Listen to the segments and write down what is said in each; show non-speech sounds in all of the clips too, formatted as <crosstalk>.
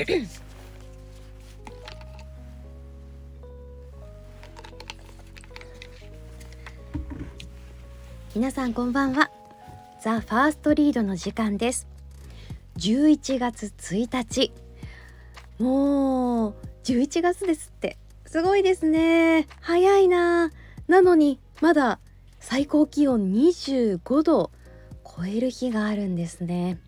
<coughs> 皆さんこんばんは。ザ・ファーストリードの時間です。11月1日。もう11月ですって。すごいですね。早いな。なのにまだ最高気温25度超える日があるんですね。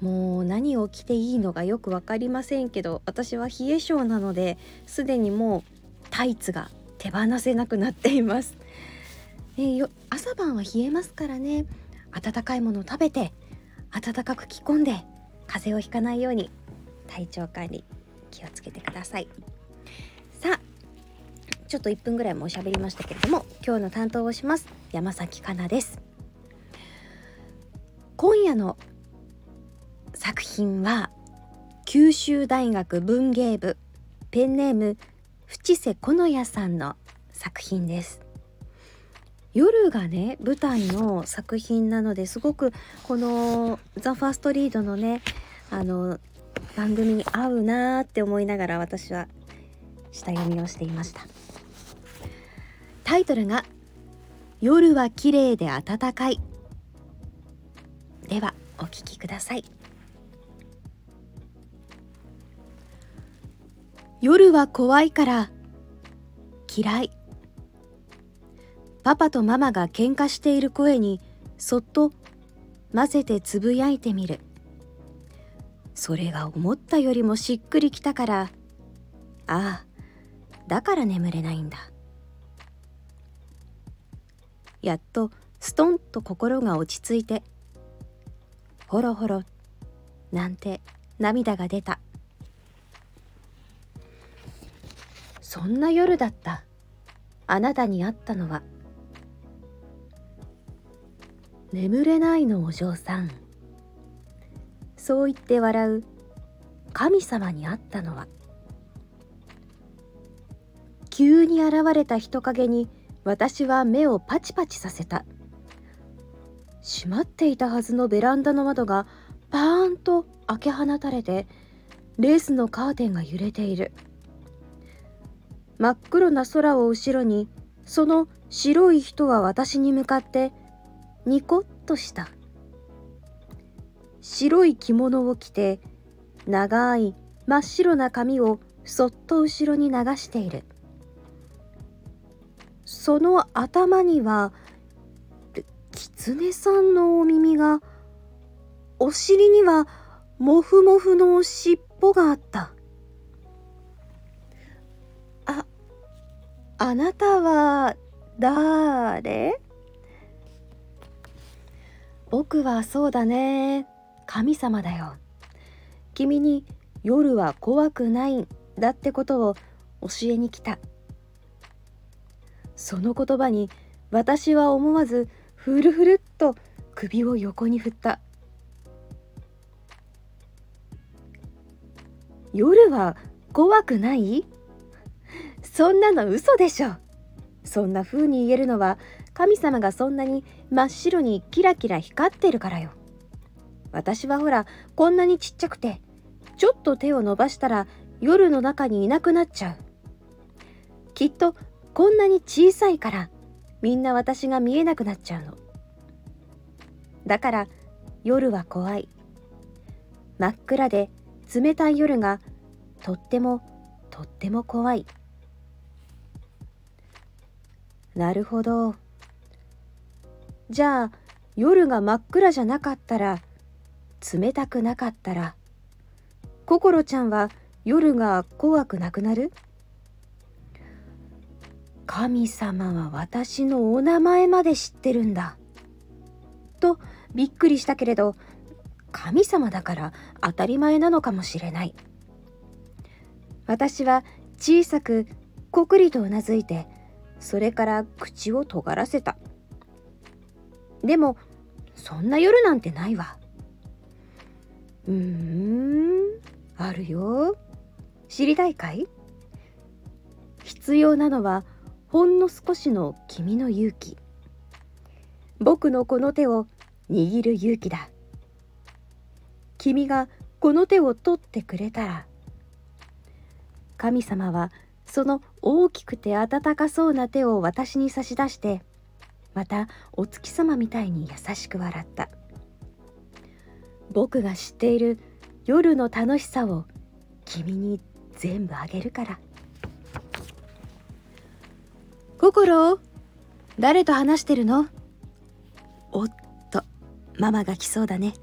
もう何を着ていいのかよく分かりませんけど私は冷え性なのですでにもうタイツが手放せなくなっています、<laughs> え、よ朝晩は冷えますからね。温かいものを食べて暖かく着込んで風邪をひかないように体調管理気をつけてください。さあちょっと1分ぐらいもおしゃべりましたけれども今日の担当をします山崎かなです。今夜の品は九州大学文芸部ペンネーム淵瀬このやさんの作品です。夜がね舞台の作品なのですごくこの「ザ・ファーストリードのねあの番組に合うなーって思いながら私は下読みをしていました。タイトルが「夜は綺麗で暖かい」ではお聞きください。夜は怖いから。嫌い。パパとママが喧嘩している声にそっと混ぜてつぶやいてみる。それが思ったよりもしっくりきたから。ああだから眠れないんだ。やっとストンと心が落ち着いてほろほろなんて涙が出た。そんな夜だった。あなたに会ったのは。眠れないのお嬢さん。そう言って笑う。神様に会ったのは。急に現れた人影に私は目をパチパチさせた。閉まっていたはずのベランダの窓がパーンと開け放たれてレースのカーテンが揺れている。真っ黒な空を後ろにその白い人は私に向かって「ニコッとした。白い着物を着て長い真っ白な髪をそっと後ろに流している。その頭には狐さんのお耳がお尻にはもふもふの尻尾があった。あなたは誰？僕はそうだね。神様だよ。君に夜は怖くないんだってことを教えに来た。その言葉に私は思わずふるふるっと首を横に振った。夜は怖くない？そんなの嘘でしょそんな風に言えるのは神様がそんなに真っ白にキラキラ光ってるからよ。私はほらこんなにちっちゃくてちょっと手を伸ばしたら夜の中にいなくなっちゃう。きっとこんなに小さいからみんな私が見えなくなっちゃうの。だから夜は怖い。真っ暗で冷たい夜がとってもとっても怖い。なるほど。じゃあ夜が真っ暗じゃなかったら冷たくなかったら心ちゃんは夜が怖くなくなる？神様は私のお名前まで知ってるんだ。とびっくりしたけれど神様だから当たり前なのかもしれない。私は小さくこくりとうなずいてそれから口を尖らせた。でもそんな夜なんてないわ。うーんあるよ。知りたいかい？必要なのはほんの少しの君の勇気。僕のこの手を握る勇気だ。君がこの手を取ってくれたら。神様はその大きくて温かそうな手を私に差し出してまたお月様みたいに優しく笑った。僕が知っている夜の楽しさを君に全部あげるから。心誰と話してるの？おっとママが来そうだね。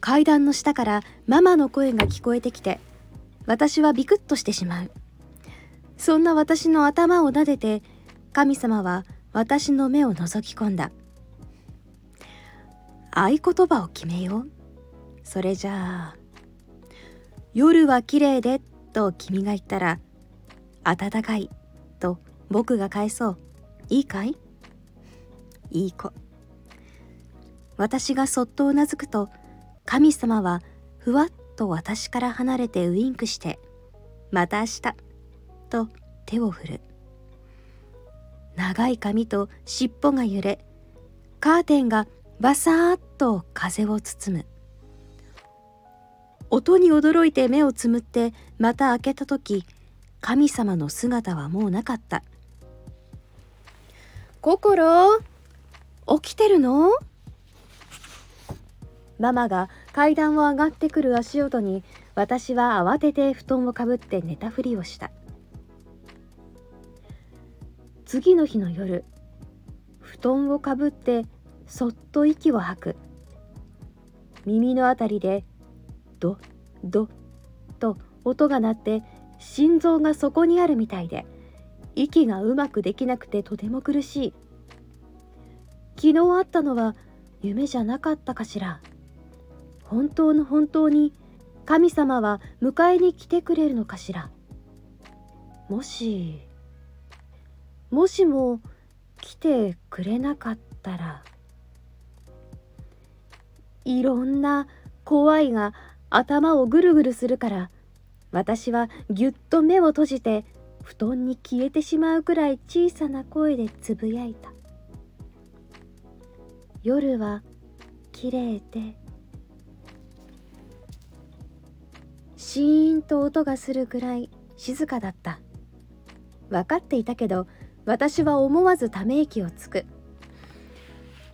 階段の下からママの声が聞こえてきて私はビクッとしてしまう。そんな私の頭を撫でて神様は私の目を覗き込んだ。合言葉を決めよう。それじゃあ夜は綺麗でと君が言ったら暖かいと僕が返そう。いいかい？いい子。私がそっとうなずくと神様はふわっと私から離れてウインクしてまた明日と手を振る。長い髪と尻尾が揺れカーテンがバサーッと風を包む。音に驚いて目をつむってまた開けた時神様の姿はもうなかった「心起きてるの?」ママが階段を上がってくる足音に私は慌てて布団をかぶって寝たふりをした。次の日の夜布団をかぶってそっと息を吐く。耳のあたりでドドと音が鳴って心臓がそこにあるみたいで息がうまくできなくてとても苦しい。昨日あったのは夢じゃなかったかしら。本当の本当に神様は迎えに来てくれるのかしら？もしもしも来てくれなかったらいろんな怖いが頭をぐるぐるするから私はぎゅっと目を閉じて布団に消えてしまうくらい小さな声でつぶやいた。夜は綺麗でシーンと音がするくらい静かだった。分かっていたけど私は思わずため息をつく、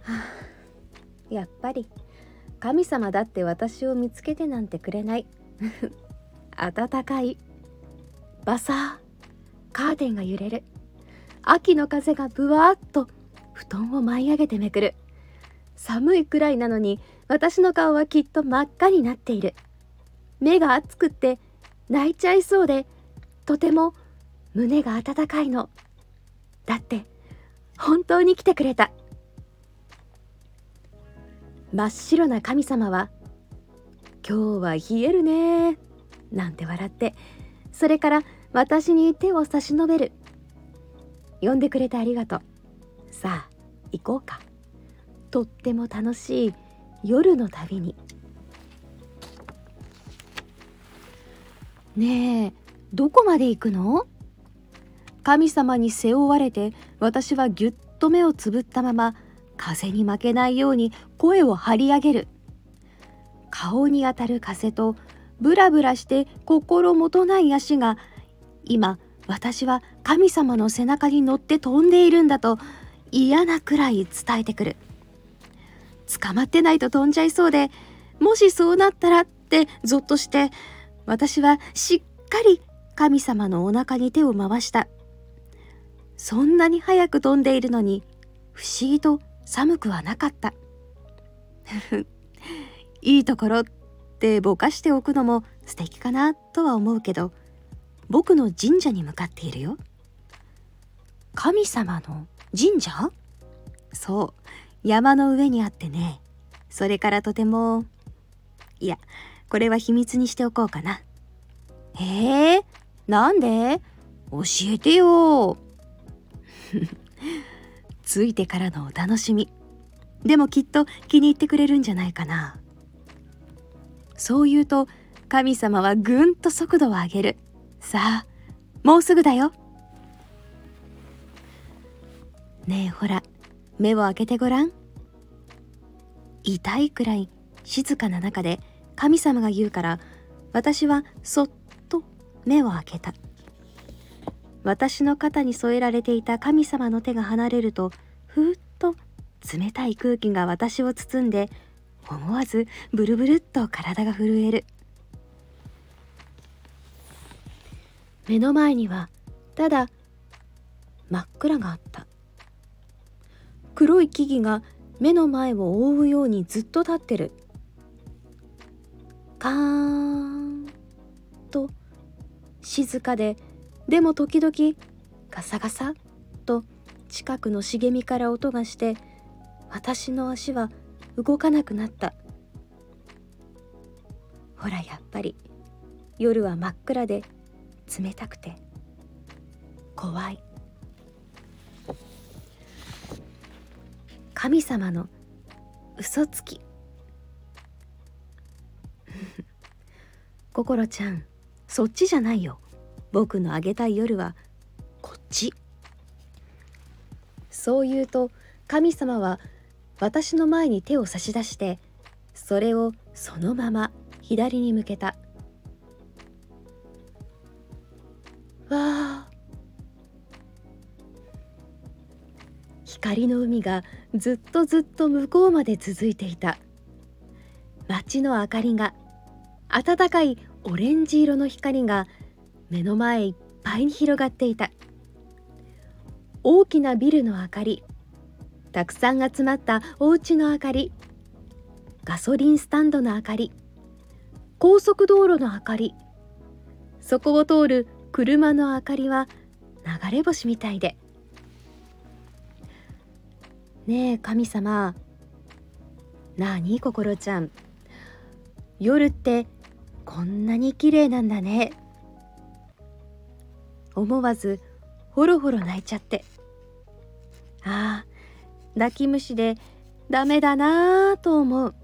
はあ、やっぱり神様だって私を見つけてなんてくれない。<laughs> 暖かい。バサー。カーテンが揺れる。秋の風がぶわっと布団を舞い上げてめくる。寒いくらいなのに私の顔はきっと真っ赤になっている。目が熱くって泣いちゃいそうでとても胸が温かいの。だって本当に来てくれた。真っ白な神様は「今日は冷えるね」なんて笑ってそれから私に手を差し伸べる。呼んでくれてありがとう。さあ行こうか。とっても楽しい夜の旅に。ねえどこまで行くの？神様に背負われて私はぎゅっと目をつぶったまま風に負けないように声を張り上げる。顔に当たる風とブラブラして心もとない足が今私は神様の背中に乗って飛んでいるんだと嫌なくらい伝えてくる。捕まってないと飛んじゃいそうでもしそうなったらってゾッとして私はしっかり神様のお腹に手を回した。そんなに早く飛んでいるのに不思議と寒くはなかった。<laughs> いいところってぼかしておくのも素敵かなとは思うけど僕の神社に向かっているよ。神様の神社？そう。山の上にあってね。それからとてもいやこれは秘密にしておこうかな。えー、なんで？教えてよ。<laughs> ついてからのお楽しみ。でもきっと気に入ってくれるんじゃないかな。そう言うと神様はぐんと速度を上げる。さあ、もうすぐだよ。ねえほら、目を開けてごらん。痛いくらい静かな中で神様が言うから私はそっと目を開けた。私の肩に添えられていた神様の手が離れるとふーっと冷たい空気が私を包んで思わずブルブルっと体が震える。目の前にはただ真っ暗があった。黒い木々が目の前を覆うようにずっと立ってる。カーンと静かででも時々ガサガサと近くの茂みから音がして私の足は動かなくなった。ほらやっぱり夜は真っ暗で冷たくて怖い。神様の嘘つき。心ちゃんそっちじゃないよ。僕のあげたい夜はこっち。そう言うと神様は私の前に手を差し出してそれをそのまま左に向けた。わあ。光の海がずっとずっと向こうまで続いていた。街の明かりが暖かいオレンジ色の光が目の前いっぱいに広がっていた。大きなビルの明かりたくさん集まったお家の明かりガソリンスタンドの明かり高速道路の明かりそこを通る車の明かりは流れ星みたいで。ねえ神様。なあに心ちゃん。夜ってこんなに綺麗なんだね。思わずほろほろ泣いちゃって。ああ泣き虫でダメだなぁと思う。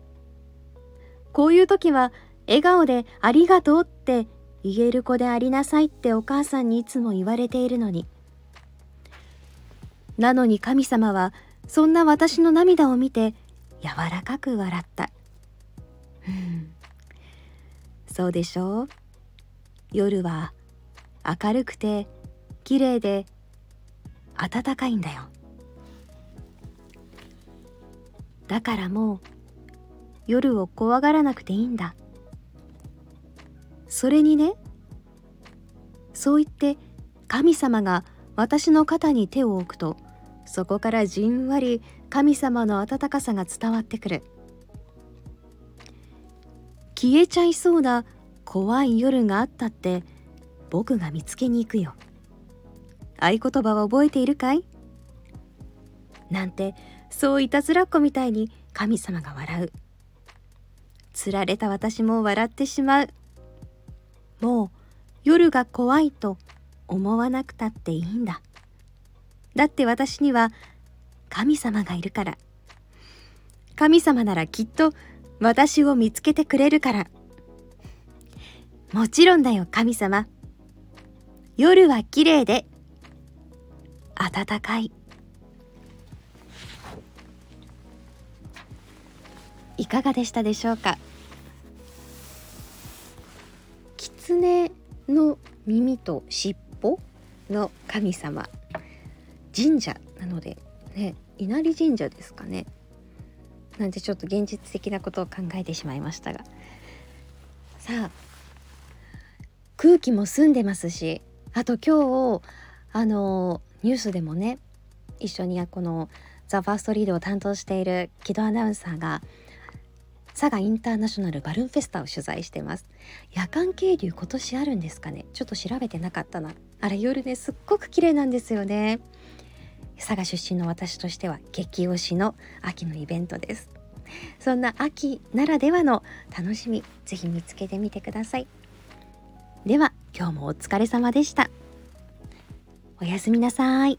こういう時は笑顔でありがとうって言える子でありなさいってお母さんにいつも言われているのに。なのに神様はそんな私の涙を見て柔らかく笑った。そうでしょう。夜は明るくて綺麗で暖かいんだよ。だからもう夜を怖がらなくていいんだ。それにねそう言って神様が私の肩に手を置くとそこからじんわり神様の温かさが伝わってくる。消えちゃいそうな怖い夜があったって僕が見つけに行くよ。合言葉は覚えているかい？なんてそういたずらっ子みたいに神様が笑う。つられた私も笑ってしまう。もう夜が怖いと思わなくたっていいんだ。だって私には神様がいるから。神様ならきっと私を見つけてくれるから。もちろんだよ神様。夜は綺麗で暖かい。いかがでしたでしょうか？狐の耳と尻尾の神様。神社なのでね稲荷神社ですかね。なんてちょっと現実的なことを考えてしまいましたが。さあ空気も澄んでますしあと今日あのニュースでもね一緒にこの「ザ・ファーストリードを担当している木戸アナウンサーが佐賀インターナショナルバルーンフェスタを取材してます。夜間渓流今年あるんですかね？ちょっと調べてなかったな。あれ夜ねすっごく綺麗なんですよね。佐賀出身の私としては激推しの秋のイベントです。そんな秋ならではの楽しみぜひ見つけてみてください。では今日もお疲れ様でした。おやすみなさい。